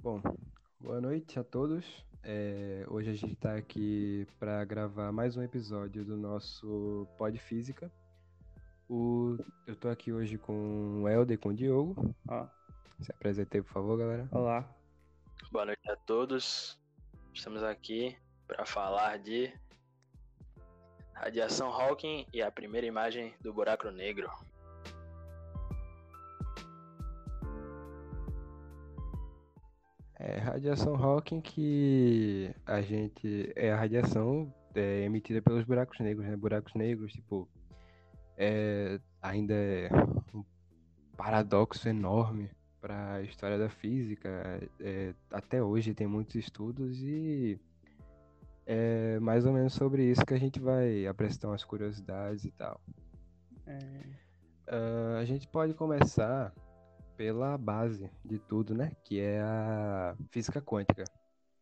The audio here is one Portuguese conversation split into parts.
Bom, boa noite a todos. É, hoje a gente está aqui para gravar mais um episódio do nosso Pod Física. O, eu estou aqui hoje com o Helder e com o Diogo. Ó, Se apresentei, por favor, galera. olá. Boa noite a todos. Estamos aqui para falar de radiação Hawking e a primeira imagem do buraco negro. É radiação Hawking que a gente é a radiação é, emitida pelos buracos negros, né? Buracos negros, tipo, é, ainda é um paradoxo enorme para a história da física. É, até hoje tem muitos estudos e é mais ou menos sobre isso que a gente vai apresentar umas curiosidades e tal. É, Ah, a gente pode começar pela base de tudo, né? Que é a física quântica.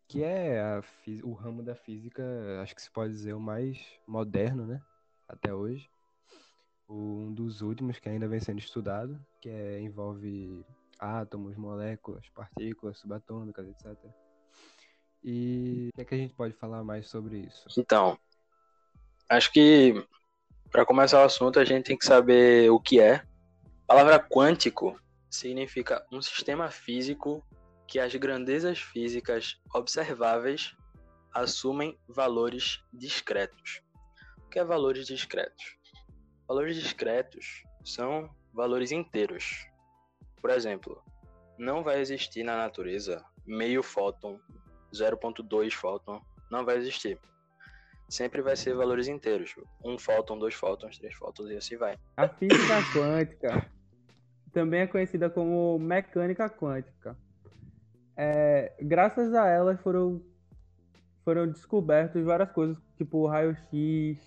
Que é a o ramo da física, acho que se pode dizer, o mais moderno, né? Até hoje. Um dos últimos que ainda vem sendo estudado, que é- envolve átomos, moléculas, partículas subatômicas, etc. E o que é que a gente pode falar mais sobre isso? Então, acho que para começar o assunto a gente tem que saber o que é. A palavra quântico significa um sistema físico que as grandezas físicas observáveis assumem valores discretos. O que é valores discretos? Valores discretos são valores inteiros. Por exemplo, não vai existir na natureza meio fóton, 0.2 fóton, não vai existir. Sempre vai ser valores inteiros. Um fóton, dois fótons, três fótons e assim vai. A física quântica também é conhecida como mecânica quântica. É, graças a ela foram, foram descobertas várias coisas, tipo raio-x.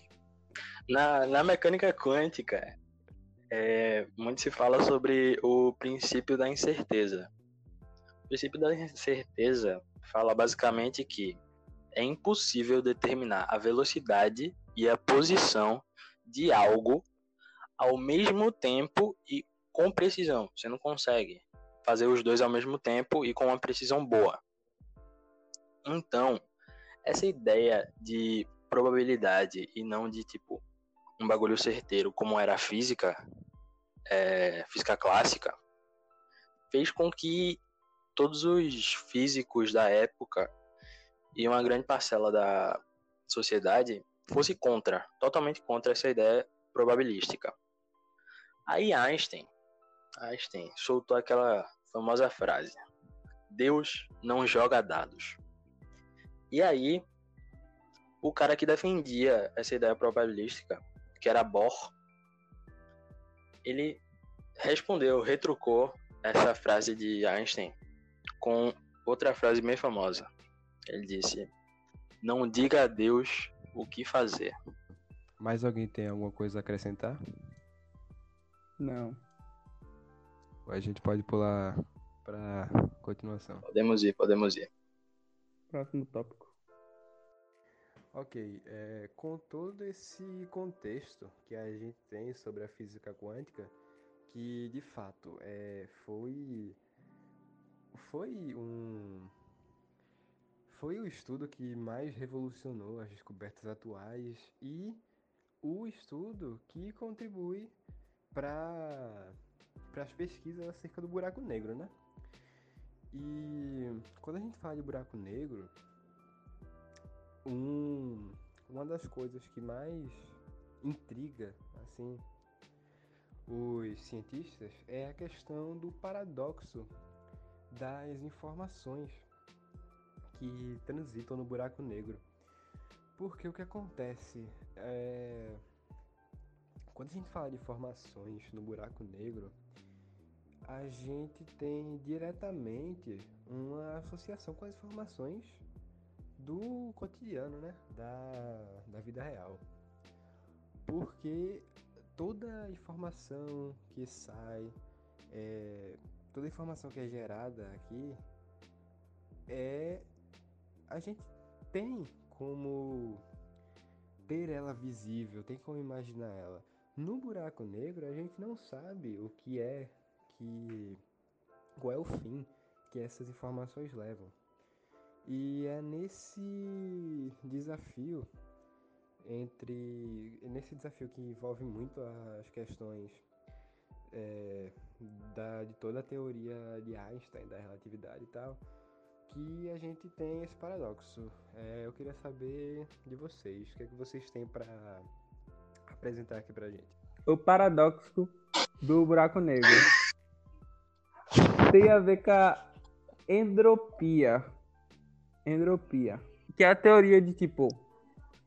Na, na mecânica quântica, é, muito se fala sobre o princípio da incerteza. O princípio da incerteza fala basicamente que é impossível determinar a velocidade e a posição de algo ao mesmo tempo e com precisão. Você não consegue fazer os dois ao mesmo tempo e com uma precisão boa. Então, essa ideia de probabilidade e não de tipo um bagulho certeiro como era a física, é, física clássica, fez com que todos os físicos da época e uma grande parcela da sociedade fosse contra, totalmente contra essa ideia probabilística. Aí Einstein, Einstein soltou aquela famosa frase: Deus não joga dados. E aí, o cara que defendia essa ideia probabilística, que era Bohr, ele respondeu, retrucou essa frase de Einstein com outra frase bem famosa. Ele disse: Não diga a Deus o que fazer. Mais alguém tem alguma coisa a acrescentar? Não. A gente pode pular para continuação. Podemos ir, podemos ir. Próximo tópico. Ok, é, com todo esse contexto que a gente tem sobre a física quântica, que de fato é, foi foi um foi o estudo que mais revolucionou as descobertas atuais e o estudo que contribui para para as pesquisas acerca do buraco negro, né? E quando a gente fala de buraco negro, um, uma das coisas que mais intriga assim os cientistas é a questão do paradoxo das informações que transitam no buraco negro. Porque o que acontece é quando a gente fala de informações no buraco negro, a gente tem diretamente uma associação com as informações do cotidiano, né? Da, da vida real. Porque toda informação que sai, é, toda informação que é gerada aqui, é a gente tem como ter ela visível, tem como imaginar ela. No buraco negro, a gente não sabe o que é que qual é o fim que essas informações levam. E é nesse desafio entre nesse desafio que envolve muito as questões é, da, de toda a teoria de Einstein da relatividade e tal, que a gente tem esse paradoxo. É, eu queria saber de vocês, o que é que vocês têm para apresentar aqui pra gente. O paradoxo do buraco negro tem a ver com a entropia. Entropia. Que é a teoria de tipo,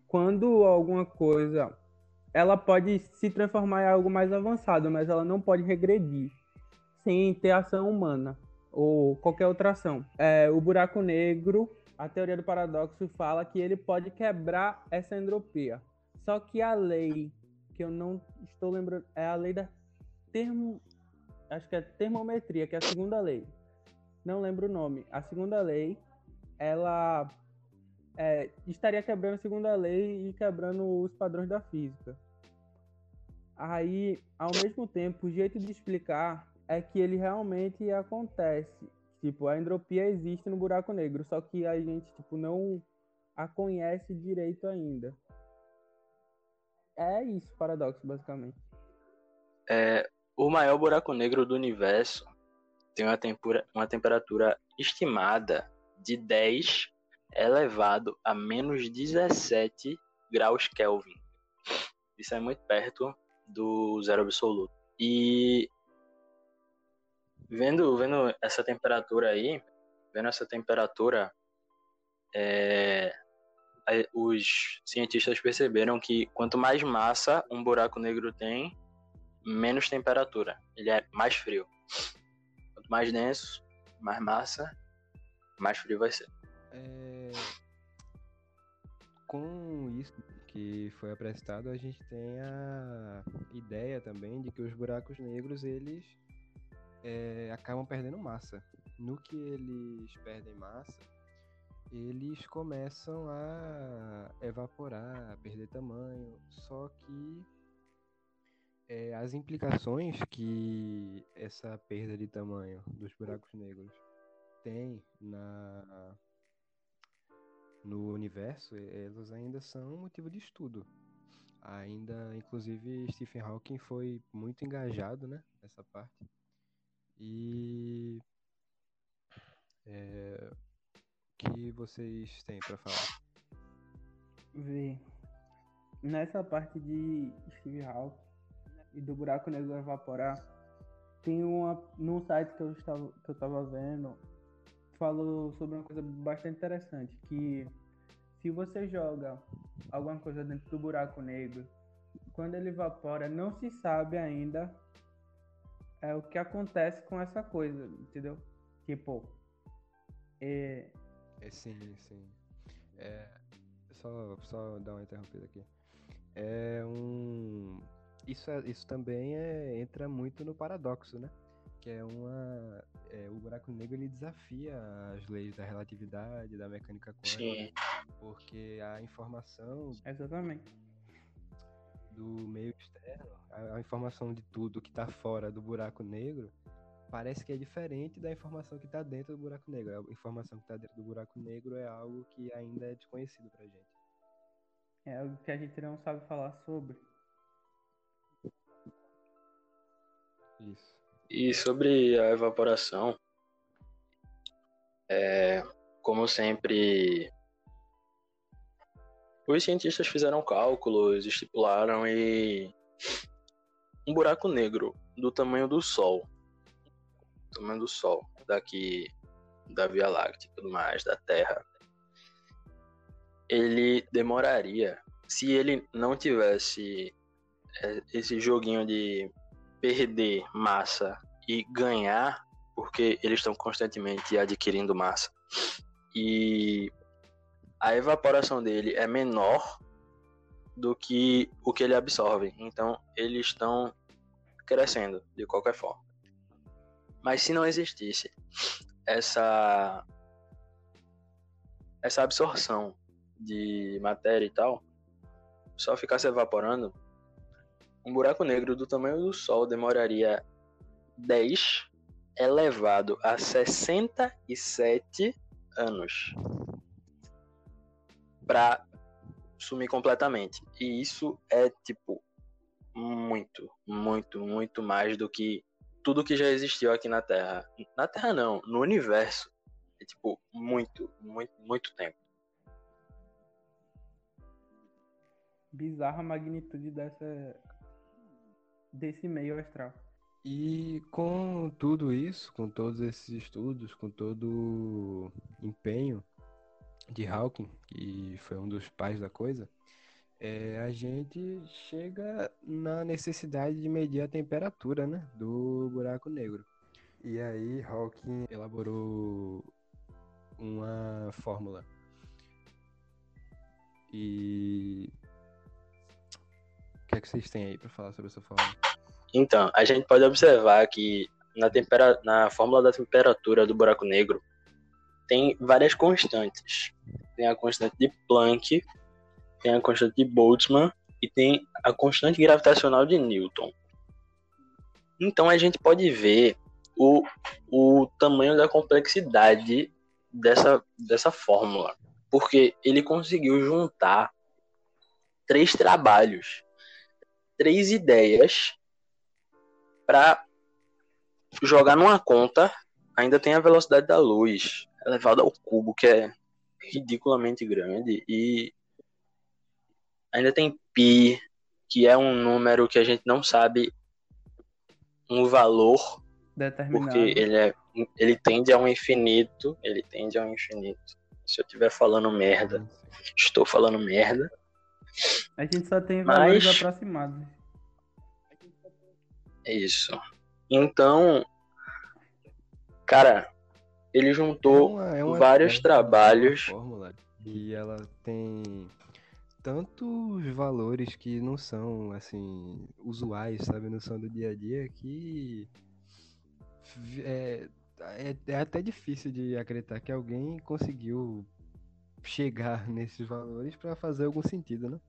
quando alguma coisa ela pode se transformar em algo mais avançado, mas ela não pode regredir sem ter ação humana ou qualquer outra ação. É, o buraco negro, a teoria do paradoxo fala que ele pode quebrar essa entropia. Só que a lei, que eu não estou lembrando, é a lei da termo, acho que é termometria, que é a segunda lei. Não lembro o nome. A segunda lei, ela é, estaria quebrando a segunda lei e quebrando os padrões da física. Aí, ao mesmo tempo, o jeito de explicar é que ele realmente acontece. Tipo, a entropia existe no buraco negro, só que a gente tipo não a conhece direito ainda. É isso, paradoxo, basicamente. É, o maior buraco negro do universo tem uma, tempura, uma temperatura estimada de 10 elevado a menos 17 graus Kelvin. Isso é muito perto do zero absoluto. E vendo, vendo essa temperatura aí, vendo essa temperatura, é, os cientistas perceberam que quanto mais massa um buraco negro tem, menos temperatura. Ele é mais frio. Quanto mais denso, mais massa, mais frio vai ser. É... Com isso que foi apresentado, a gente tem a ideia também de que os buracos negros eles é, acabam perdendo massa. No que eles perdem massa, eles começam a evaporar, a perder tamanho. Só que é, as implicações que essa perda de tamanho dos buracos negros tem na no universo, elas ainda são motivo de estudo. Ainda, inclusive, Stephen Hawking foi muito engajado, né, nessa parte. E é, que vocês têm para falar? Vê. Nessa parte de Steve Hawking e do buraco negro evaporar, tem uma num site que eu estava que eu estava vendo falou sobre uma coisa bastante interessante que se você joga alguma coisa dentro do buraco negro, quando ele evapora, não se sabe ainda é o que acontece com essa coisa, entendeu? Tipo, é... é sim, sim. É, só, só dar uma interrompida aqui. É um... Isso, é, isso também é, entra muito no paradoxo, né? Que é uma... É, o buraco negro, ele desafia as leis da relatividade, da mecânica quântica. Sim. Porque a informação... Exatamente do meio externo, a, a informação de tudo que está fora do buraco negro, parece que é diferente da informação que está dentro do buraco negro. A informação que está dentro do buraco negro é algo que ainda é desconhecido para gente. É algo que a gente não sabe falar sobre. Isso. E sobre a evaporação, é, como sempre os cientistas fizeram cálculos, estipularam e um buraco negro do tamanho do Sol, do tamanho do Sol, daqui da Via Láctea e tudo mais, da Terra, ele demoraria, se ele não tivesse é, esse joguinho de perder massa e ganhar, porque eles estão constantemente adquirindo massa, e a evaporação dele é menor do que o que ele absorve. Então, eles estão crescendo de qualquer forma. Mas se não existisse essa essa absorção de matéria e tal, só ficasse evaporando, um buraco negro do tamanho do Sol demoraria 10 elevado a 67 anos para sumir completamente. E isso é tipo muito, muito, muito mais do que tudo que já existiu aqui na Terra. Na Terra não, no universo. É tipo muito, muito, muito tempo. Bizarra a magnitude dessa desse meio astral. E com tudo isso, com todos esses estudos, com todo o empenho de Hawking, que foi um dos pais da coisa, é, a gente chega na necessidade de medir a temperatura né, do buraco negro. E aí Hawking elaborou uma fórmula. E o que é que vocês têm aí para falar sobre essa fórmula? Então, a gente pode observar que na, tempera... na fórmula da temperatura do buraco negro tem várias constantes. Tem a constante de Planck, tem a constante de Boltzmann e tem a constante gravitacional de Newton. Então a gente pode ver o, o tamanho da complexidade dessa, dessa fórmula, porque ele conseguiu juntar três trabalhos, três ideias para jogar numa conta, ainda tem a velocidade da luz elevada ao cubo, que é ridiculamente grande, e ainda tem pi, que é um número que a gente não sabe um valor, porque ele é ele tende a um infinito, ele tende a um infinito. Se eu estiver falando merda, estou falando merda. A gente só tem valores Mas... aproximados. É isso. Então, cara, ele juntou é uma, é uma, vários trabalhos. Fórmula, e ela tem tantos valores que não são, assim, usuais, sabe? Não são do dia a dia, que é, é, é até difícil de acreditar que alguém conseguiu chegar nesses valores para fazer algum sentido, né?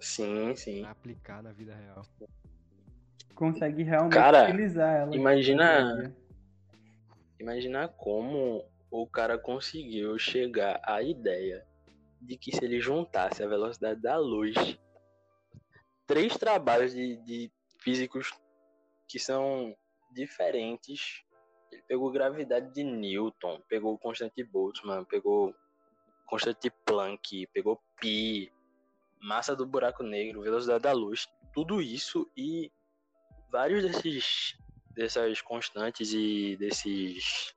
Sim, sim. Pra aplicar na vida real consegue realmente cara, utilizar ela. Imagina, imagina como o cara conseguiu chegar à ideia de que se ele juntasse a velocidade da luz, três trabalhos de, de físicos que são diferentes. Ele pegou gravidade de Newton, pegou constante Boltzmann, pegou constante Planck, pegou pi, massa do buraco negro, velocidade da luz, tudo isso e vários desses dessas constantes e desses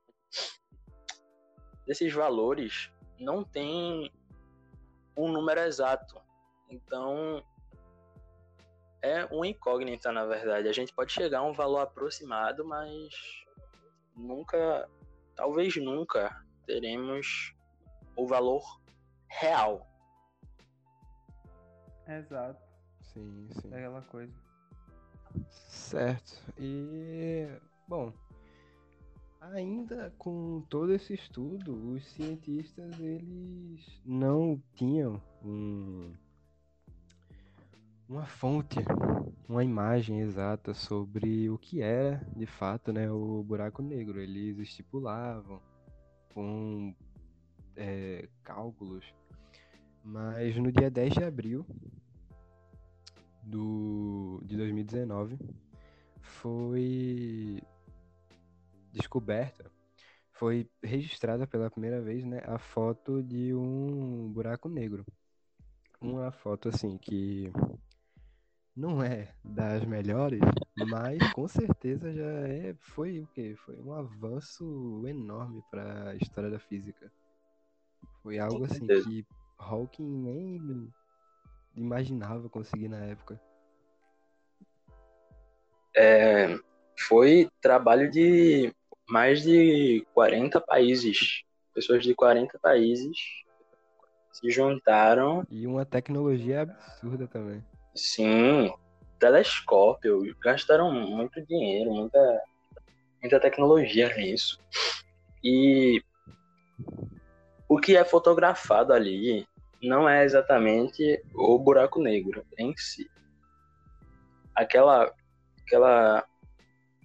desses valores não tem um número exato. Então é uma incógnita, na verdade. A gente pode chegar a um valor aproximado, mas nunca, talvez nunca, teremos o valor real. Exato. Sim, sim. É aquela coisa. Certo. E, bom, ainda com todo esse estudo, os cientistas eles não tinham um, uma fonte, uma imagem exata sobre o que era, de fato, né, o buraco negro. Eles estipulavam com é, cálculos, mas no dia 10 de abril do, de 2019 foi descoberta, foi registrada pela primeira vez né, a foto de um buraco negro. Uma foto assim que não é das melhores, mas com certeza já é foi o que foi um avanço enorme para a história da física. Foi algo assim que Hawking nem imaginava conseguir na época. É, foi trabalho de mais de 40 países. Pessoas de 40 países se juntaram. E uma tecnologia absurda também. Sim, telescópio. Gastaram muito dinheiro, muita, muita tecnologia nisso. E o que é fotografado ali não é exatamente o buraco negro em si. Aquela, aquela,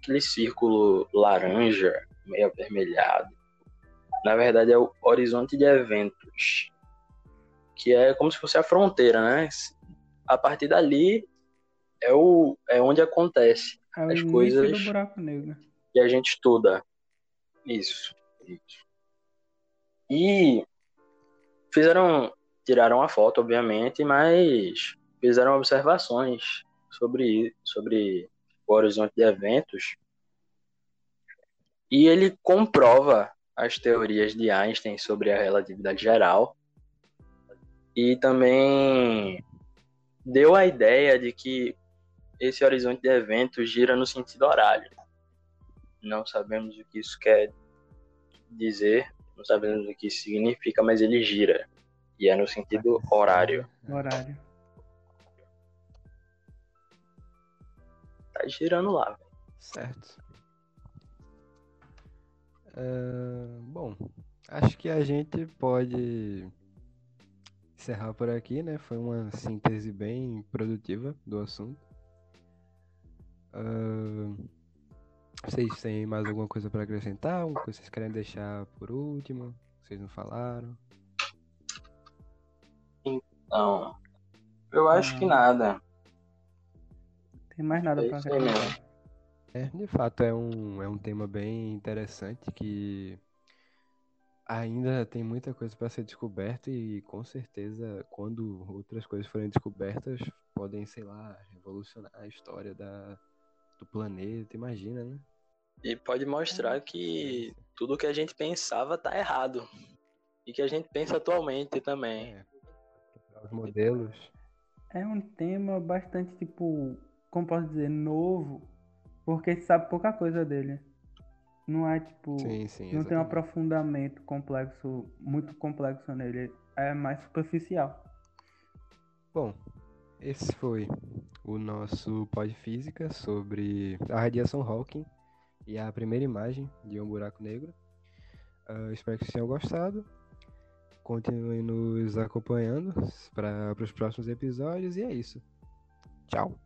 aquele círculo laranja, meio avermelhado. Na verdade é o horizonte de eventos, que é como se fosse a fronteira, né? A partir dali é, o, é onde acontece É As coisas- do buraco negro. e a gente estuda. Isso, isso. E fizeram, tiraram a foto, obviamente, mas fizeram observações sobre, sobre o horizonte de eventos. E ele comprova as teorias de Einstein sobre a relatividade geral. E também deu a ideia de que esse horizonte de eventos gira no sentido horário não sabemos o que isso quer dizer, não sabemos o que significa, mas ele gira. E é no sentido horário. Horário. Tá girando lá. velho. Certo. Ah, bom, acho que a gente pode encerrar por aqui, né? Foi uma síntese bem produtiva do assunto. Ah, vocês têm mais alguma coisa para acrescentar? Alguma coisa que vocês querem deixar por último? Vocês não falaram? Então, eu acho que nada. Tem mais nada É acrescentar. É, de fato, é um, é um tema bem interessante que ainda tem muita coisa para ser descoberta e com certeza quando outras coisas forem descobertas podem, sei lá, revolucionar a história da, do planeta, imagina, né? E pode mostrar que tudo que a gente pensava tá errado. E que a gente pensa atualmente também. É, os modelos. É um tema bastante, tipo, como posso dizer, novo, porque sabe pouca coisa dele. Não é, tipo, Sim, sim, não tem um exatamente. aprofundamento complexo, muito complexo nele. É mais superficial. Bom, esse foi o nosso Pod Física sobre a radiação Hawking e a primeira imagem de um buraco negro. Ah, espero que vocês tenham gostado. Continuem nos acompanhando para os próximos episódios e é isso. Tchau!